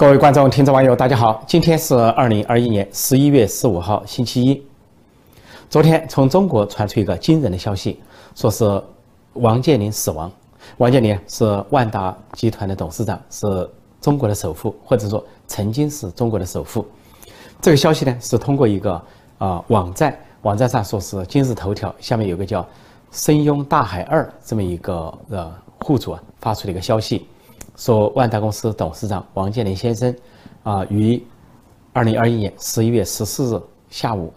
各位观众、听众、网友，大家好！今天是二零二一年十一月十五号，星期一。昨天从中国传出一个惊人的消息，说是王健林死亡。王健林是万达集团的董事长，是中国的首富，或者说曾经是中国的首富。这个消息呢，是通过一个啊网站，网站上说是今日头条下面有个叫“深拥大海二”这么一个呃户主啊发出的一个消息。说万达公司董事长王健林先生，啊，于二零二一年十一月十四日下午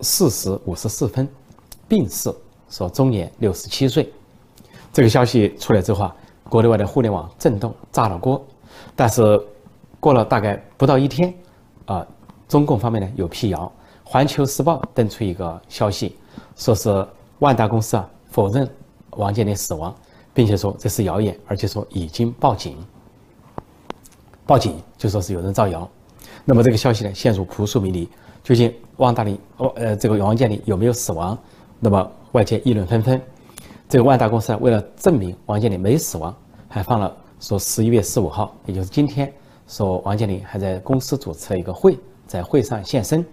四时五十四分病逝，说终年六十七岁。这个消息出来之后啊，国内外的互联网震动炸了锅。但是过了大概不到一天，啊，中共方面呢有辟谣，《环球时报》登出一个消息，说是万达公司啊否认王健林死亡。并且说这是谣言，而且说已经报警。报警就说是有人造谣，那么这个消息呢陷入扑朔迷离，究竟王大林哦呃这个王健林有没有死亡？那么外界议论纷纷。这个万达公司为了证明王健林没死亡，还放了说十一月十五号，也就是今天，说王健林还在公司主持了一个会，在会上现身。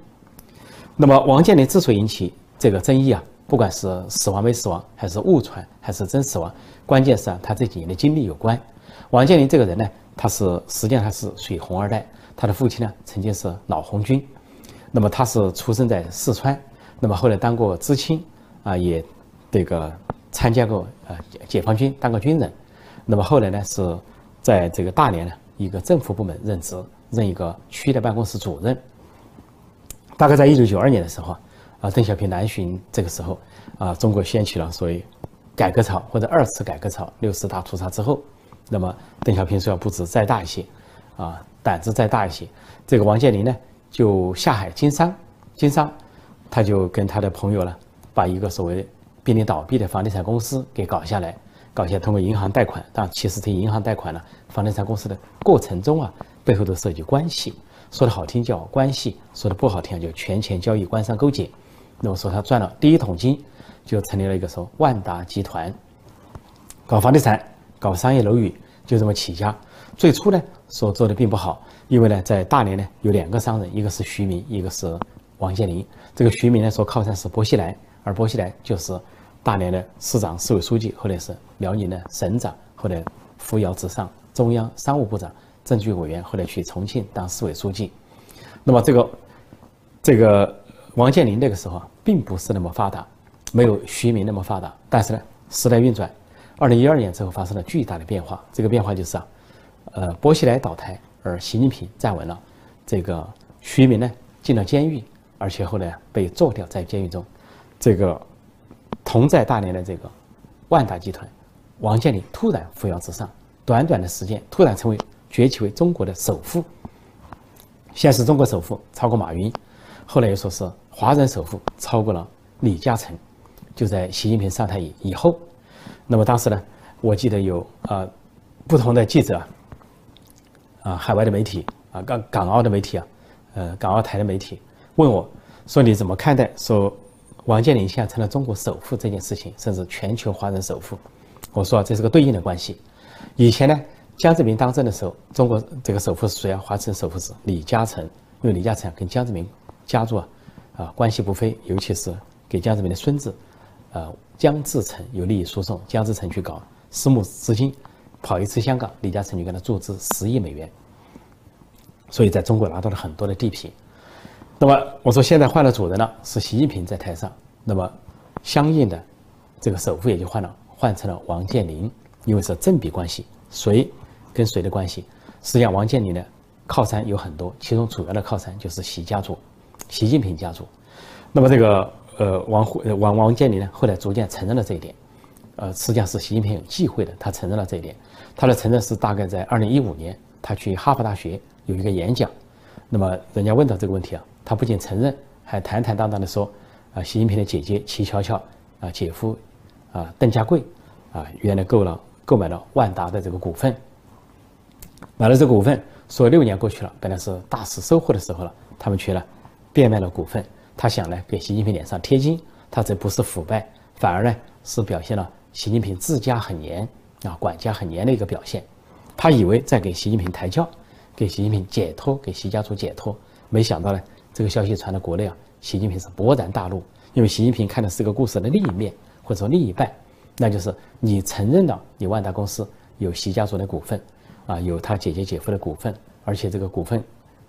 那么王健林之所以引起这个争议啊。不管是死亡没死亡，还是误传，还是真死亡，关键是啊，他这几年的经历有关。王健林这个人呢，他是实际上他是属于红二代，他的父亲呢曾经是老红军，那么他是出生在四川，那么后来当过知青啊，也这个参加过呃解放军当过军人，那么后来呢是在这个大连呢一个政府部门任职，任一个区的办公室主任。大概在一九九二年的时候。啊，邓小平南巡这个时候，啊，中国掀起了所谓改革潮或者二次改革潮。六四大屠杀之后，那么邓小平说要步子再大一些，啊，胆子再大一些。这个王健林呢，就下海经商，经商，他就跟他的朋友呢，把一个所谓濒临倒闭的房地产公司给搞下来，搞下通过银行贷款。但其实这银行贷款呢，房地产公司的过程中啊，背后都涉及关系，说的好听叫关系，说的不好听叫权钱交易、官商勾结。那么说他赚了第一桶金，就成立了一个说万达集团，搞房地产、搞商业楼宇，就这么起家。最初呢，所做的并不好，因为呢，在大连呢有两个商人，一个是徐明，一个是王健林。这个徐明呢，说靠山是薄熙来，而薄熙来就是大连的市长、市委书记，后来是辽宁的省长，后来扶摇直上中央商务部长、政治局委员，后来去重庆当市委书记。那么这个这个。王健林那个时候啊，并不是那么发达，没有徐明那么发达。但是呢，时代运转，二零一二年之后发生了巨大的变化。这个变化就是啊，呃，薄熙来倒台，而习近平站稳了。这个徐明呢进了监狱，而且后来被做掉在监狱中。这个同在大连的这个万达集团，王健林突然扶摇直上，短短的时间突然成为崛起为中国的首富。现是中国首富，超过马云。后来又说是。华人首富超过了李嘉诚，就在习近平上台以以后，那么当时呢，我记得有啊不同的记者啊，海外的媒体啊，港港澳的媒体啊，呃，港澳台的媒体问我说你怎么看待说王健林现在成了中国首富这件事情，甚至全球华人首富？我说这是个对应的关系。以前呢，江泽民当政的时候，中国这个首富是谁啊？华人首富是李嘉诚，因为李嘉诚跟江泽民家族啊。啊，关系不菲，尤其是给江泽民的孙子，呃，江志成有利益输送，江志成去搞私募资金，跑一次香港，李嘉诚就给他注资十亿美元，所以在中国拿到了很多的地皮。那么我说现在换了主人了，是习近平在台上，那么相应的这个首富也就换了，换成了王健林，因为是正比关系，谁跟谁的关系？实际上王健林的靠山有很多，其中主要的靠山就是习家族。习近平家族，那么这个呃王王王健林呢，后来逐渐承认了这一点，呃，实际上是习近平有忌讳的，他承认了这一点。他的承认是大概在二零一五年，他去哈佛大学有一个演讲，那么人家问到这个问题啊，他不仅承认，还坦坦荡荡的说，啊，习近平的姐姐齐乔乔啊，姐夫啊邓家贵啊，原来购了购买了万达的这个股份，买了这个股份，说六年过去了，本来是大肆收获的时候了，他们却了。变卖了股份，他想呢给习近平脸上贴金，他这不是腐败，反而呢是表现了习近平治家很严啊，管家很严的一个表现。他以为在给习近平抬轿，给习近平解脱，给习家族解脱。没想到呢，这个消息传到国内啊，习近平是勃然大怒，因为习近平看的是个故事的另一面，或者说另一半，那就是你承认了你万达公司有习家族的股份，啊，有他姐姐姐夫的股份，而且这个股份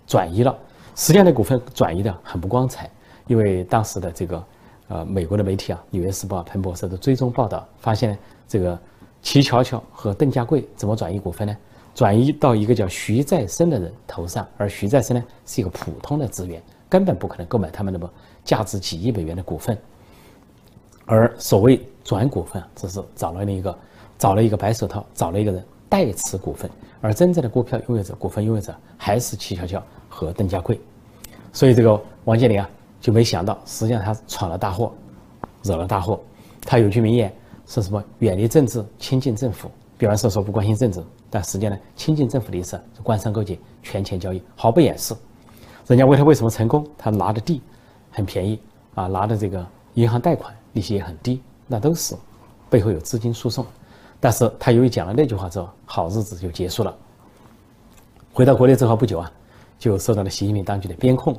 转移了，实际上的股份转移的很不光彩，因为当时的这个呃美国的媒体啊，《纽约时报》、彭博社的追踪报道发现，这个齐乔乔和邓家贵怎么转移股份呢？转移到一个叫徐再生的人头上，而徐再生呢是一个普通的职员，根本不可能购买他们那么价值几亿美元的股份。而所谓转股份，只是找了一个找了一个白手套，找了一个人代持股份，而真正的股票拥有者、股份拥有者还是齐乔乔和邓家贵。所以这个王健林啊，就没想到，实际上他闯了大祸，惹了大祸。他有句名言是什么？远离政治，亲近政府。比方说说不关心政治。但实际上呢，亲近政府的意思是官商勾结、权钱交易，毫不掩饰。人家为他为什么成功？他拿的地很便宜啊，拿的这个银行贷款利息也很低，那都是背后有资金输送。但是他由于讲了那句话之后，好日子就结束了。回到国内之后不久啊，就受到了习近平当局的边控，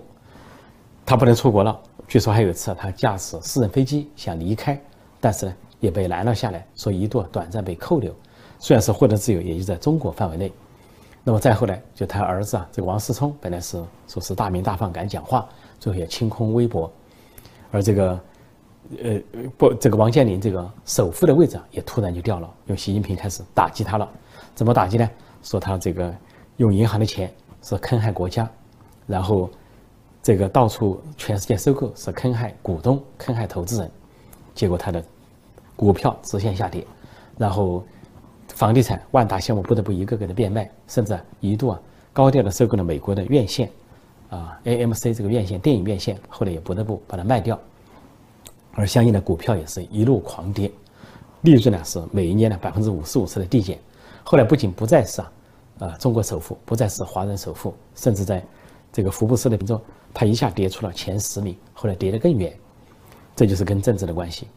他不能出国了。据说还有一次他驾驶私人飞机想离开，但是呢也被拦了下来，说一度短暂被扣留。虽然是获得自由，也就在中国范围内。那么再后来，就他儿子啊，这个王思聪本来是说是大名大放，敢讲话，最后也清空微博。而这个，呃，不，这个王健林这个首富的位置啊，也突然就掉了，因为习近平开始打击他了。怎么打击呢？说他这个用银行的钱是坑害国家，然后这个到处全世界收购是坑害股东、坑害投资人，结果他的股票直线下跌，然后。房地产万达项目不得不一个个的变卖，甚至一度啊高调的收购了美国的院线，啊 AMC 这个院线电影院线，后来也不得不把它卖掉，而相应的股票也是一路狂跌，利润呢是每一年的百分之五十五次的递减，后来不仅不再是啊，啊中国首富，不再是华人首富，甚至在这个福布斯的中，他一下跌出了前十名，后来跌得更远，这就是跟政治的关系。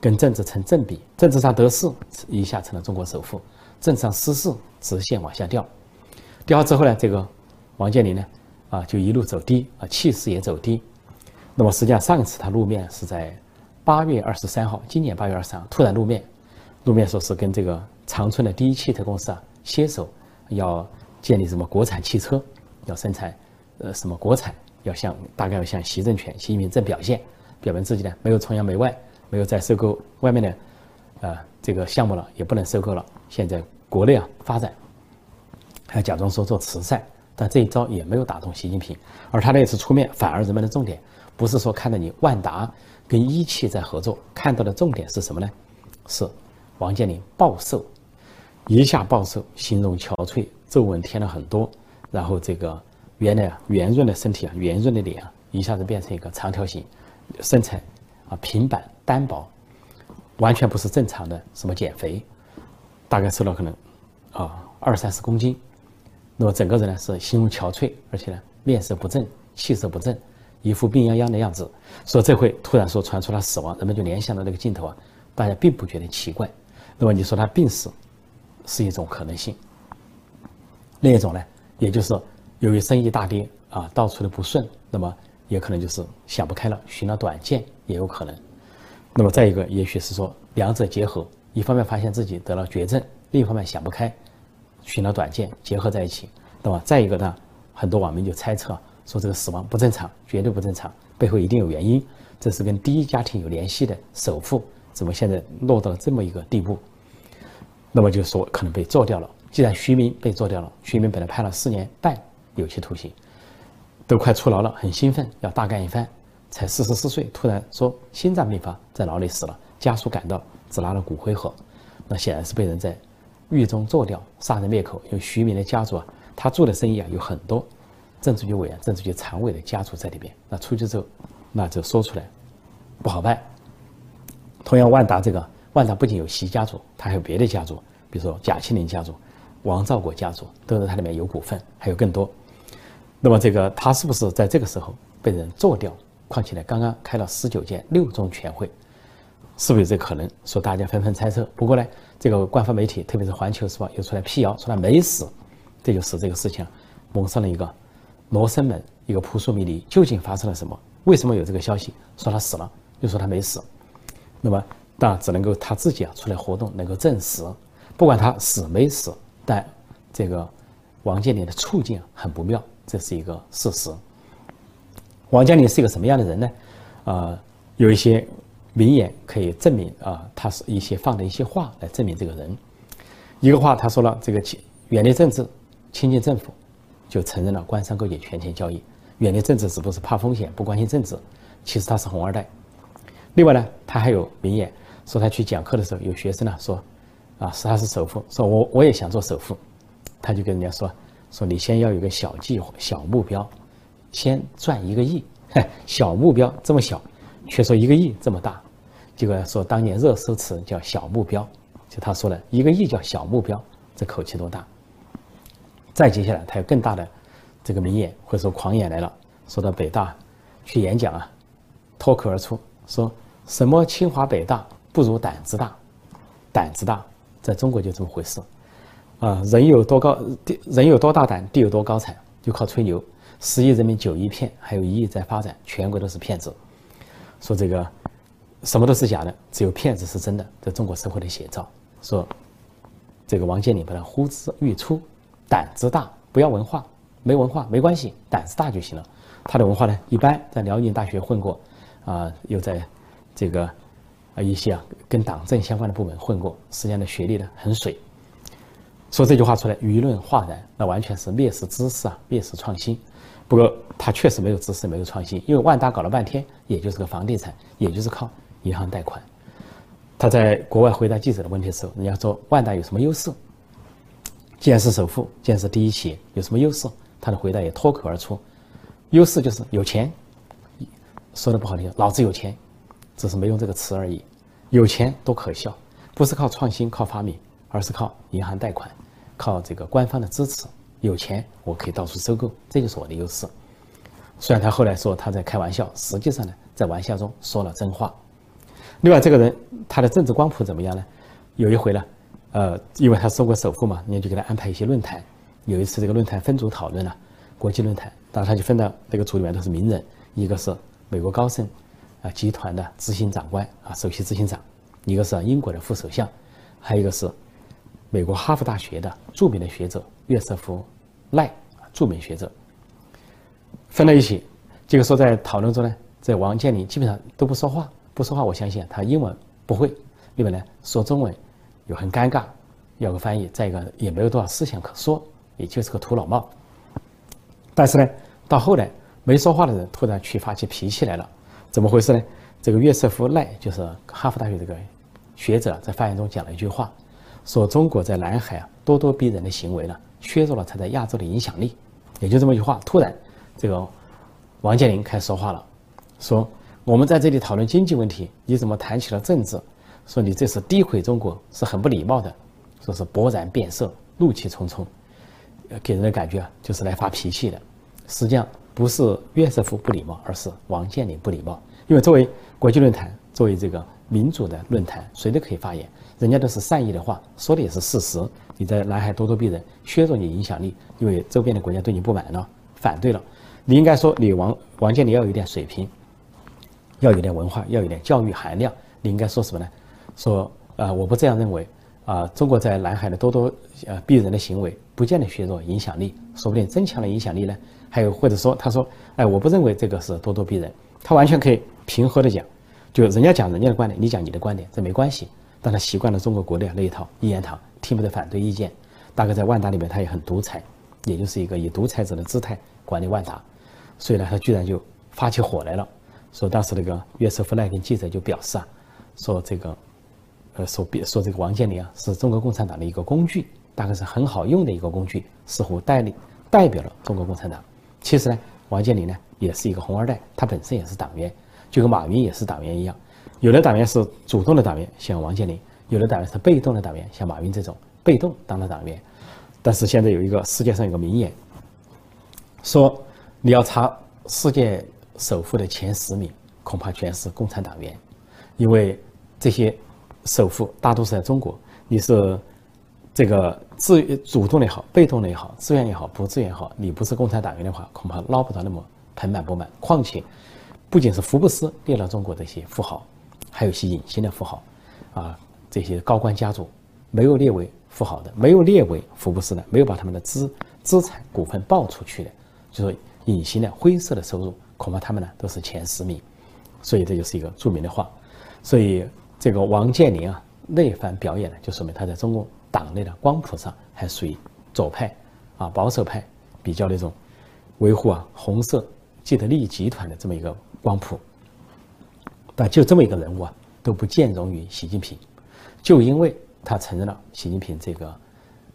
跟政治成正比，政治上得势，一下成了中国首富；政治上失势，直线往下掉。掉之后呢，这个王健林呢，啊，就一路走低，啊，气势也走低。那么实际上上一次他露面是在八月二十三号，今年八月二十三号突然露面，露面说是跟这个长春的第一汽车公司啊携手要建立什么国产汽车，要生产呃什么国产，要向大概要向习政权、习近平正表现，表明自己呢没有崇洋媚外。没有再收购外面的，呃，这个项目了，也不能收购了。现在国内啊发展，还假装说做慈善，但这一招也没有打动习近平。而他那次出面，反而人们的重点不是说看到你万达跟一汽在合作，看到的重点是什么呢？是王健林暴瘦，一下暴瘦，形容憔悴，皱纹添了很多，然后这个原来圆润的身体啊，圆润的脸啊，一下子变成一个长条形，身材啊平板。单薄，完全不是正常的什么减肥，大概瘦了可能啊二三十公斤，那么整个人呢是形容憔悴，而且呢面色不正，气色不正，一副病殃殃的样子。说这回突然说传出他死亡，人们就联想到那个镜头啊，大家并不觉得奇怪。那么你说他病死是一种可能性，另一种呢，也就是由于生意大跌啊，到处的不顺，那么也可能就是想不开了，寻了短见也有可能。那么再一个，也许是说两者结合，一方面发现自己得了绝症，另一方面想不开，寻了短见，结合在一起，那么再一个呢，很多网民就猜测说这个死亡不正常，绝对不正常，背后一定有原因，这是跟第一家庭有联系的首富，怎么现在落到了这么一个地步？那么就说可能被做掉了。既然徐明被做掉了，徐明本来判了四年半有期徒刑，都快出牢了，很兴奋，要大干一番。才四十四岁，突然说心脏病发，在牢里死了。家属赶到，只拿了骨灰盒，那显然是被人在狱中做掉，杀人灭口。因为徐明的家族啊，他做的生意啊，有很多政治局委员、政治局常委的家族在里边。那出去之后，那就说出来不好办。同样，万达这个万达不仅有习家族，他还有别的家族，比如说贾庆林家族、王兆国家族，都在他里面有股份，还有更多。那么这个他是不是在这个时候被人做掉？况且呢，刚刚开了十九届六中全会，是不是有这可能？说大家纷纷猜测。不过呢，这个官方媒体，特别是《环球时报》又出来辟谣，说他没死，这就使这个事情蒙上了一个罗生门，一个扑朔迷离，究竟发生了什么？为什么有这个消息说他死了，又说他没死？那么当然只能够他自己啊出来活动，能够证实，不管他死没死，但这个王健林的处境很不妙，这是一个事实。王健林是一个什么样的人呢？啊，有一些名言可以证明啊，他是一些放的一些话来证明这个人。一个话他说了，这个远离政治，亲近政府，就承认了官商勾结、权钱交易。远离政治只不过是怕风险，不关心政治。其实他是红二代。另外呢，他还有名言，说他去讲课的时候，有学生呢说，啊，是他是首富，说我我也想做首富，他就跟人家说，说你先要有个小计划、小目标，先赚一个亿。小目标这么小，却说一个亿这么大，结果说当年热搜词叫小目标，就他说了一个亿叫小目标，这口气多大？再接下来他有更大的这个名言，或者说狂言来了，说到北大去演讲啊，脱口而出说什么清华北大不如胆子大，胆子大在中国就这么回事，啊人有多高地人有多大胆地有多高产，就靠吹牛。十亿人民九亿骗，还有一亿在发展，全国都是骗子。说这个什么都是假的，只有骗子是真的，在中国社会的写照。说这个王健林把他呼之欲出，胆子大，不要文化，没文化没关系，胆子大就行了。他的文化呢，一般在辽宁大学混过，啊，又在这个啊一些啊跟党政相关的部门混过，实际上的学历呢很水。说这句话出来，舆论哗然，那完全是蔑视知识啊，蔑视创新。不过他确实没有知识，没有创新，因为万达搞了半天，也就是个房地产，也就是靠银行贷款。他在国外回答记者的问题的时候，人家说万达有什么优势？既然是首富，既然是第一企业，有什么优势？他的回答也脱口而出：优势就是有钱。说的不好听，老子有钱，只是没用这个词而已。有钱多可笑，不是靠创新、靠发明，而是靠银行贷款，靠这个官方的支持。有钱，我可以到处收购，这就是我的优势。虽然他后来说他在开玩笑，实际上呢，在玩笑中说了真话。另外，这个人他的政治光谱怎么样呢？有一回呢，呃，因为他收过首富嘛，人家就给他安排一些论坛。有一次这个论坛分组讨论了，国际论坛，当然他就分到那个组里面都是名人，一个是美国高盛啊集团的执行长官啊首席执行长，一个是英国的副首相，还有一个是美国哈佛大学的著名的学者约瑟夫。赖著名学者分在一起，这个说在讨论中呢，在王健林基本上都不说话，不说话。我相信他英文不会，另外呢说中文又很尴尬，要个翻译。再一个也没有多少思想可说，也就是个土老帽。但是呢，到后来没说话的人突然去发起脾气来了，怎么回事呢？这个约瑟夫赖就是哈佛大学这个学者，在发言中讲了一句话，说中国在南海啊咄咄逼人的行为呢。削弱了他在亚洲的影响力，也就这么一句话。突然，这个王健林开始说话了，说：“我们在这里讨论经济问题，你怎么谈起了政治？说你这是诋毁中国，是很不礼貌的。说是勃然变色，怒气冲冲，给人的感觉啊，就是来发脾气的。实际上不是约瑟夫不礼貌，而是王健林不礼貌。因为作为国际论坛，作为这个民主的论坛，谁都可以发言。”人家都是善意的话，说的也是事实。你在南海咄咄逼人，削弱你影响力，因为周边的国家对你不满了，反对了。你应该说，你王王健林要有点水平，要有点文化，要有点教育含量。你应该说什么呢？说啊，我不这样认为啊。中国在南海的咄咄呃逼人的行为，不见得削弱影响力，说不定增强了影响力呢。还有或者说，他说，哎，我不认为这个是咄咄逼人，他完全可以平和的讲，就人家讲人家的观点，你讲你的观点，这没关系。但他习惯了中国国内那一套一言堂，听不得反对意见。大概在万达里面，他也很独裁，也就是一个以独裁者的姿态管理万达。所以呢，他居然就发起火来了，说当时那个约瑟夫赖跟记者就表示啊，说这个，呃，说别说这个王健林啊是中国共产党的一个工具，大概是很好用的一个工具，似乎代理代表了中国共产党。其实呢，王健林呢也是一个红二代，他本身也是党员，就跟马云也是党员一样。有的党员是主动的党员，像王健林；有的党员是被动的党员，像马云这种被动当了党员。但是现在有一个世界上有个名言，说你要查世界首富的前十名，恐怕全是共产党员，因为这些首富大多是在中国。你是这个自主动的也好，被动的也好，自愿也好，不自愿也好，你不是共产党员的话，恐怕捞不到那么盆满钵满。况且，不仅是福布斯列了中国这些富豪，还有一些隐形的富豪，啊，这些高官家族没有列为富豪的，没有列为福布斯的，没有把他们的资资产股份报出去的，就是隐形的灰色的收入，恐怕他们呢都是前十名。所以这就是一个著名的话。所以这个王健林啊那番表演呢，就说明他在中国。党内的光谱上还属于左派，啊保守派，比较那种维护啊红色既得利益集团的这么一个光谱。但就这么一个人物啊，都不见容于习近平，就因为他承认了习近平这个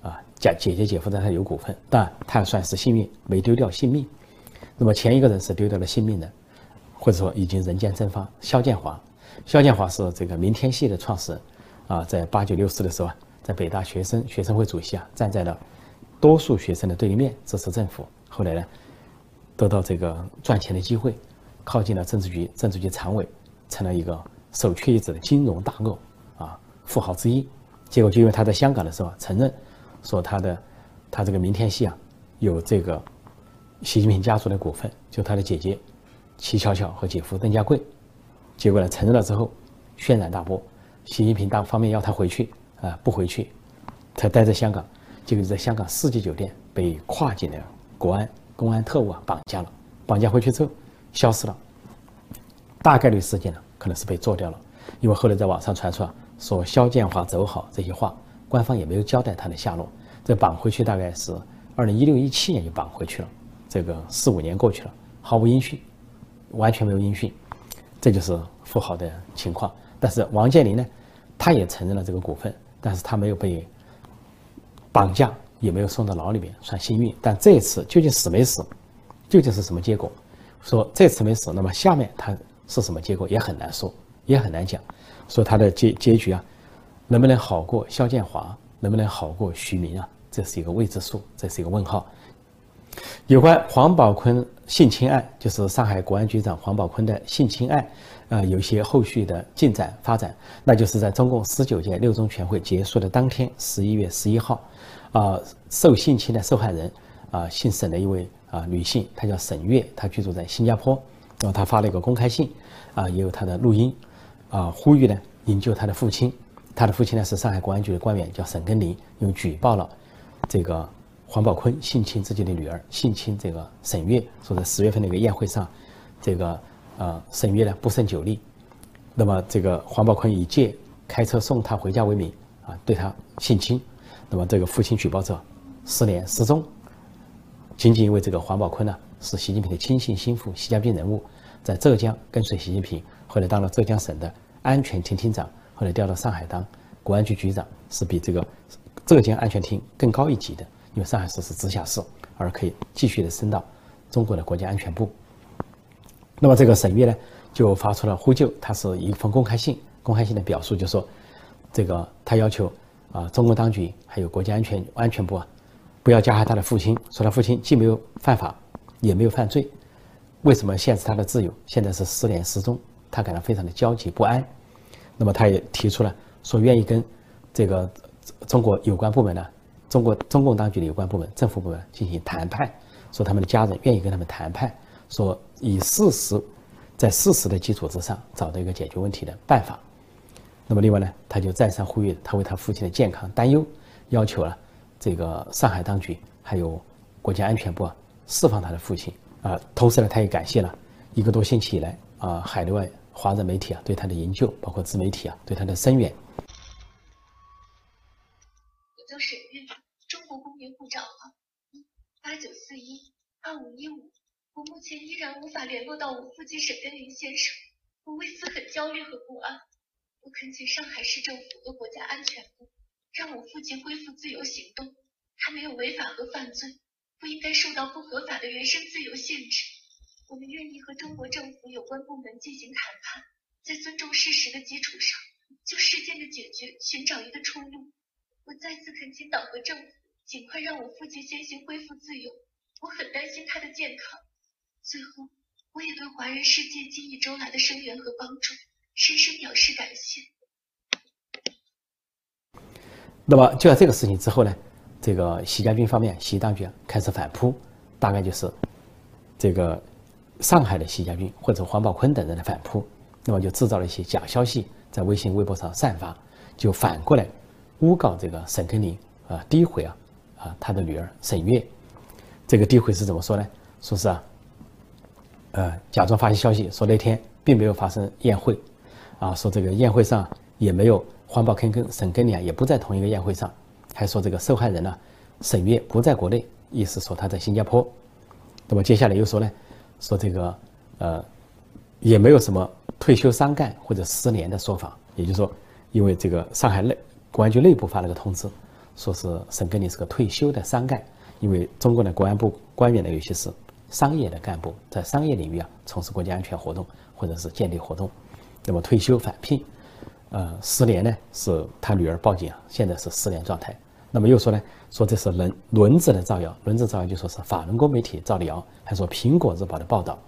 啊姐姐姐姐夫在他有股份，但他算是幸运，没丢掉性命。那么前一个人是丢掉了性命的，或者说已经人间蒸发。肖建华，肖建华是这个明天系的创始人，啊，在八九六四的时候啊。在北大学生学生会主席啊，站在了多数学生的对立面支持政府。后来呢，得到这个赚钱的机会，靠近了政治局，政治局常委，成了一个首屈一指的金融大鳄啊，富豪之一。结果就因为他在香港的时候承认说他的他这个明天系啊有这个习近平家族的股份，就他的姐姐齐巧巧和姐夫邓家贵。结果呢，承认了之后轩然大波，习近平大方面要他回去。啊，不回去，他待在香港，结果在香港四季酒店被跨境的国安公安特务啊绑架了，绑架回去之后消失了，大概率事件呢可能是被做掉了，因为后来在网上传出啊说肖建华走好这些话，官方也没有交代他的下落，这绑回去大概是二零一六一七年就绑回去了，这个四五年过去了，毫无音讯，完全没有音讯，这就是富豪的情况。但是王健林呢，他也承认了这个股份。但是他没有被绑架，也没有送到牢里面，算幸运。但这一次究竟死没死，究竟是什么结果？说这次没死，那么下面他是什么结果也很难说，也很难讲。说他的结结局啊，能不能好过肖建华，能不能好过徐明啊？这是一个未知数，这是一个问号。有关黄宝坤性侵案，就是上海国安局长黄宝坤的性侵案。啊，有一些后续的进展发展，那就是在中共十九届六中全会结束的当天，十一月十一号，啊，受性侵的受害人，啊，姓沈的一位啊女性，她叫沈月，她居住在新加坡，然后她发了一个公开信，啊，也有她的录音，啊，呼吁呢营救她的父亲，她的父亲呢是上海公安局的官员，叫沈根林，因为举报了这个黄宝坤性侵自己的女儿，性侵这个沈月，说在十月份那个宴会上，这个。呃，沈月呢不胜酒力，那么这个黄宝坤以借开车送她回家为名啊，对她性侵，那么这个父亲举报者失联失踪，仅仅因为这个黄宝坤呢是习近平的亲信心腹、习家兵人物，在浙江跟随习近平，后来当了浙江省的安全厅厅长，后来调到上海当国安局局长，是比这个浙江安全厅更高一级的，因为上海市是直辖市，而可以继续的升到中国的国家安全部。那么这个沈月呢，就发出了呼救，他是一封公开信，公开信的表述就说，这个他要求啊，中共当局还有国家安全安全部啊，不要加害他的父亲，说他父亲既没有犯法，也没有犯罪，为什么限制他的自由？现在是失联失踪，他感到非常的焦急不安。那么他也提出了说，愿意跟这个中国有关部门呢，中国中共当局的有关部门、政府部门进行谈判，说他们的家人愿意跟他们谈判。说以事实，在事实的基础之上找到一个解决问题的办法。那么另外呢，他就再三呼吁他为他父亲的健康担忧，要求了这个上海当局还有国家安全部啊释放他的父亲啊。同时呢，他也感谢了一个多星期以来啊海内外华人媒体啊对他的营救，包括自媒体啊对他的声援。我叫沈月，中国公民护照号八九四一二五一五。我目前依然无法联络到我父亲沈根林先生，我为此很焦虑和不安。我恳请上海市政府和国家安全部让我父亲恢复自由行动。他没有违法和犯罪，不应该受到不合法的人身自由限制。我们愿意和中国政府有关部门进行谈判，在尊重事实的基础上，就事件的解决寻找一个出路。我再次恳请党和政府尽快让我父亲先行恢复自由。我很担心他的健康。最后，我也对华人世界近一周来的声援和帮助深深表示感谢。那么就在这个事情之后呢，这个习家军方面，习当局开始反扑，大概就是这个上海的习家军或者黄宝坤等人的反扑，那么就制造了一些假消息在微信、微博上散发，就反过来诬告这个沈根林啊，诋毁啊啊他的女儿沈月。这个诋毁是怎么说呢？说是啊，呃，假装发些消息说那天并没有发生宴会，啊，说这个宴会上也没有。黄宝坑跟沈根林也不在同一个宴会上，还说这个受害人呢，沈月不在国内，意思说他在新加坡。那么接下来又说呢，说这个呃，也没有什么退休伤干或者失联的说法，也就是说，因为这个上海内公安局内部发了个通知，说是沈根林是个退休的商干，因为中国的国安部官员呢有些是商业的干部，在商业领域啊从事国家安全活动或者是间谍活动，那么退休返聘。呃，失联呢，是他女儿报警啊，现在是失联状态。那么又说呢，说这是轮轮子的造谣，轮子造谣就说是法轮功媒体造的谣，还说苹果日报的报道。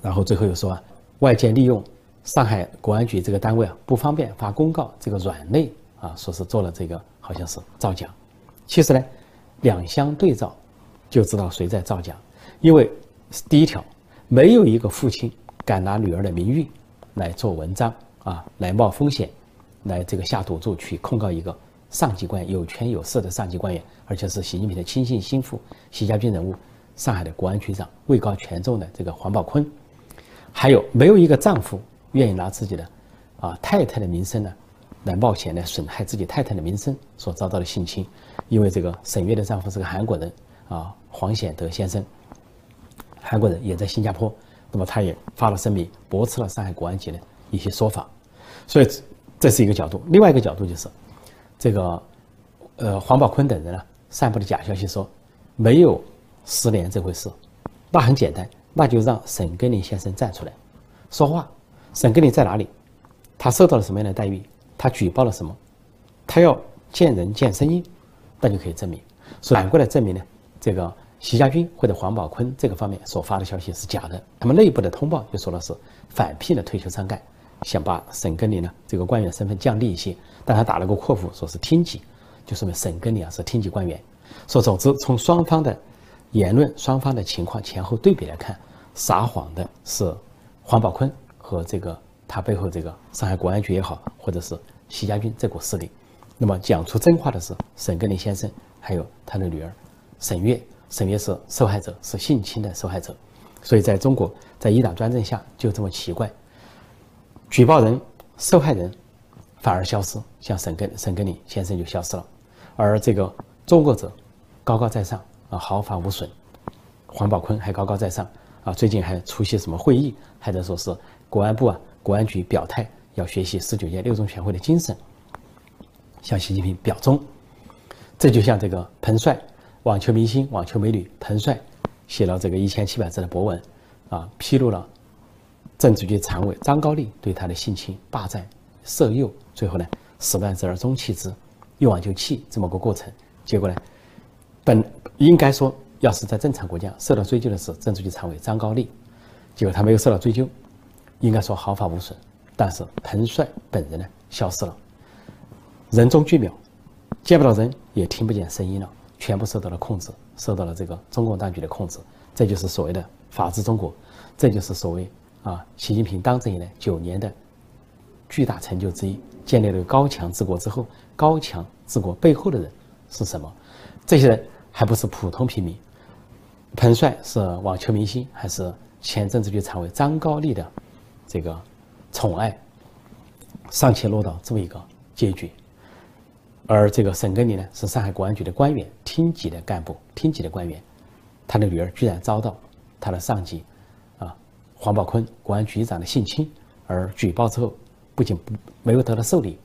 然后最后又说啊，外界利用上海国安局这个单位啊不方便发公告，这个软肋啊，说是做了这个好像是造假。其实呢，两相对照，就知道谁在造假。因为第一条，没有一个父亲敢拿女儿的名誉来做文章。啊，来冒风险，来这个下赌注去控告一个上级官员有权有势的上级官员，而且是习近平的亲信心腹、习家军人物，上海的国安局长，位高权重的这个黄宝坤，还有没有一个丈夫愿意拿自己的啊太太的名声呢，来冒险来损害自己太太的名声所遭到的性侵？因为这个沈月的丈夫是个韩国人啊，黄显德先生，韩国人也在新加坡，那么他也发了声明，驳斥了上海国安局的一些说法。所以，这是一个角度。另外一个角度就是，这个，呃，黄宝坤等人呢，散布的假消息说没有失联这回事。那很简单，那就让沈根林先生站出来说话。沈根林在哪里？他受到了什么样的待遇？他举报了什么？他要见人见声音，那就可以证明。反过来证明呢，这个习家军或者黄宝坤这个方面所发的消息是假的。他们内部的通报就说的是反聘的退休伤干。想把沈根林呢这个官员身份降低一些，但他打了个括弧，说是厅级，就说明沈根林啊是厅级官员。说总之，从双方的言论、双方的情况前后对比来看，撒谎的是黄宝坤和这个他背后这个上海国安局也好，或者是习家军这股势力。那么讲出真话的是沈根林先生，还有他的女儿沈月。沈月是受害者，是性侵的受害者。所以在中国，在一党专政下就这么奇怪。举报人、受害人反而消失，像沈根沈根林先生就消失了，而这个作恶者高高在上啊，毫发无损。黄宝坤还高高在上啊，最近还出席什么会议，还在说是国安部啊、国安局表态要学习十九届六中全会的精神，向习近平表忠。这就像这个彭帅，网球明星、网球美女彭帅写了这个一千七百字的博文啊，披露了。政治局常委张高丽对他的性侵、霸占、色诱，最后呢，始乱之而终弃之，一往就弃这么个过程。结果呢，本应该说，要是在正常国家受到追究的是政治局常委张高丽，结果他没有受到追究，应该说毫发无损。但是彭帅本人呢，消失了，人中巨秒，见不到人，也听不见声音了，全部受到了控制，受到了这个中共当局的控制。这就是所谓的法治中国，这就是所谓。啊，习近平当政以来九年的巨大成就之一，建立了高强治国之后，高强治国背后的人是什么？这些人还不是普通平民。彭帅是网球明星，还是前政治局常委张高丽的这个宠爱，尚且落到这么一个结局。而这个沈根林呢，是上海国安局的官员，厅级的干部，厅级的官员，他的女儿居然遭到他的上级。啊黄宝坤国安局长的性侵，而举报之后，不仅不没有得到受理，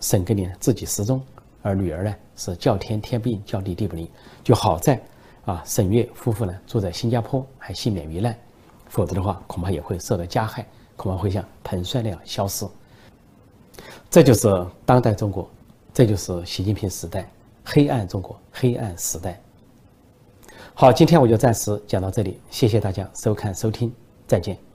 沈根林自己失踪，而女儿呢是叫天天不应，叫地地不灵。就好在啊，沈月夫妇呢住在新加坡，还幸免于难，否则的话恐怕也会受到加害，恐怕会像彭帅那样消失。这就是当代中国，这就是习近平时代黑暗中国黑暗时代。好，今天我就暂时讲到这里，谢谢大家收看收听。再见。